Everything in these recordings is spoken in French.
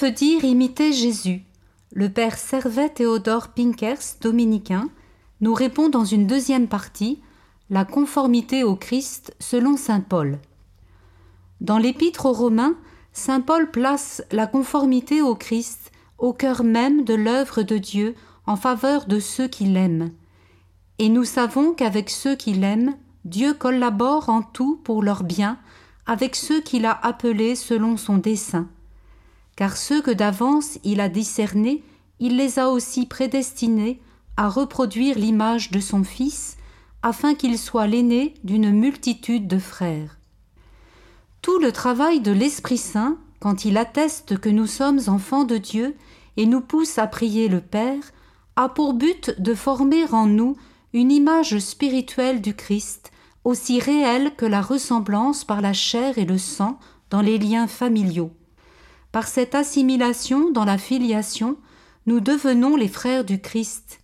veut dire imiter Jésus Le père Servet Théodore Pinkers, dominicain, nous répond dans une deuxième partie La conformité au Christ selon saint Paul. Dans l'Épître aux Romains, saint Paul place la conformité au Christ au cœur même de l'œuvre de Dieu en faveur de ceux qui l'aiment. Et nous savons qu'avec ceux qui l'aiment, Dieu collabore en tout pour leur bien avec ceux qu'il a appelés selon son dessein. Car ceux que d'avance il a discernés, il les a aussi prédestinés à reproduire l'image de son Fils, afin qu'il soit l'aîné d'une multitude de frères. Tout le travail de l'Esprit Saint, quand il atteste que nous sommes enfants de Dieu et nous pousse à prier le Père, a pour but de former en nous une image spirituelle du Christ, aussi réelle que la ressemblance par la chair et le sang dans les liens familiaux. Par cette assimilation dans la filiation, nous devenons les frères du Christ.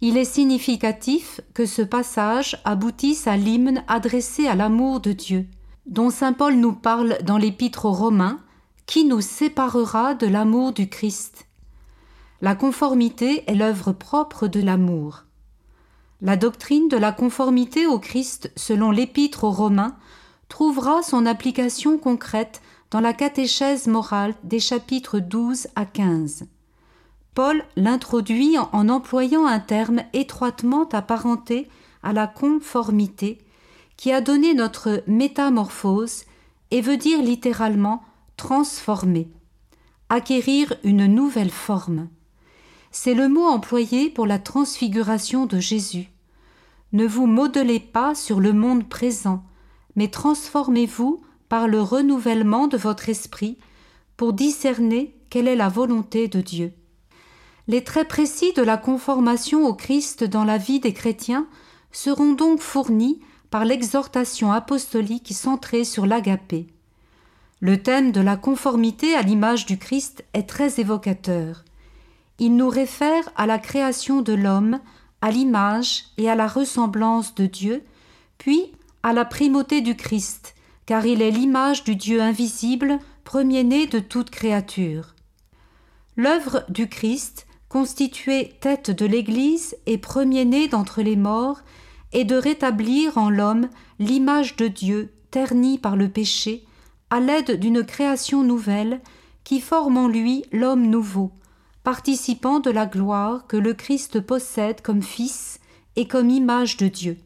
Il est significatif que ce passage aboutisse à l'hymne adressé à l'amour de Dieu, dont saint Paul nous parle dans l'Épître aux Romains, qui nous séparera de l'amour du Christ. La conformité est l'œuvre propre de l'amour. La doctrine de la conformité au Christ selon l'Épître aux Romains trouvera son application concrète dans la catéchèse morale des chapitres 12 à 15. Paul l'introduit en employant un terme étroitement apparenté à la conformité qui a donné notre métamorphose et veut dire littéralement transformer, acquérir une nouvelle forme. C'est le mot employé pour la transfiguration de Jésus. Ne vous modelez pas sur le monde présent, mais transformez-vous par le renouvellement de votre esprit pour discerner quelle est la volonté de Dieu. Les traits précis de la conformation au Christ dans la vie des chrétiens seront donc fournis par l'exhortation apostolique centrée sur l'agapé. Le thème de la conformité à l'image du Christ est très évocateur il nous réfère à la création de l'homme, à l'image et à la ressemblance de Dieu, puis à la primauté du Christ, car il est l'image du Dieu invisible, premier-né de toute créature. L'œuvre du Christ, constitué tête de l'Église et premier-né d'entre les morts, est de rétablir en l'homme l'image de Dieu ternie par le péché, à l'aide d'une création nouvelle qui forme en lui l'homme nouveau, participant de la gloire que le Christ possède comme Fils et comme image de Dieu.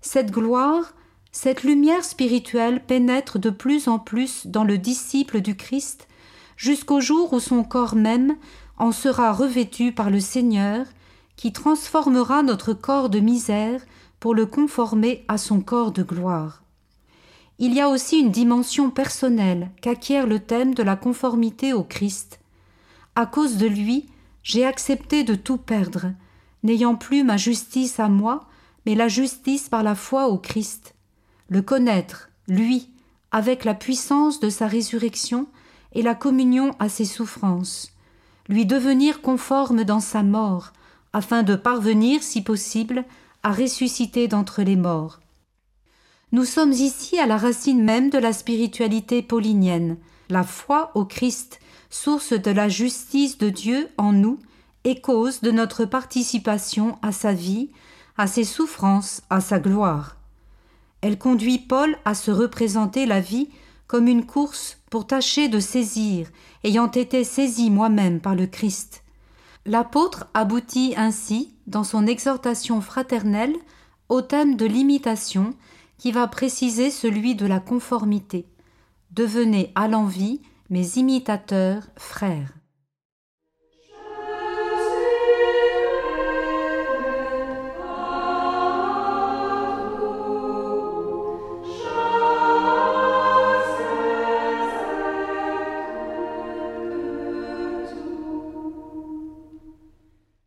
Cette gloire, cette lumière spirituelle pénètre de plus en plus dans le disciple du Christ, jusqu'au jour où son corps même en sera revêtu par le Seigneur, qui transformera notre corps de misère pour le conformer à son corps de gloire. Il y a aussi une dimension personnelle qu'acquiert le thème de la conformité au Christ, à cause de lui, j'ai accepté de tout perdre, n'ayant plus ma justice à moi, mais la justice par la foi au Christ. Le connaître, lui, avec la puissance de sa résurrection et la communion à ses souffrances, lui devenir conforme dans sa mort, afin de parvenir, si possible, à ressusciter d'entre les morts. Nous sommes ici à la racine même de la spiritualité paulinienne, la foi au Christ, source de la justice de Dieu en nous et cause de notre participation à sa vie, à ses souffrances, à sa gloire. Elle conduit Paul à se représenter la vie comme une course pour tâcher de saisir, ayant été saisi moi-même par le Christ. L'apôtre aboutit ainsi, dans son exhortation fraternelle, au thème de l'imitation qui va préciser celui de la conformité. Devenez à l'envie mes imitateurs frères.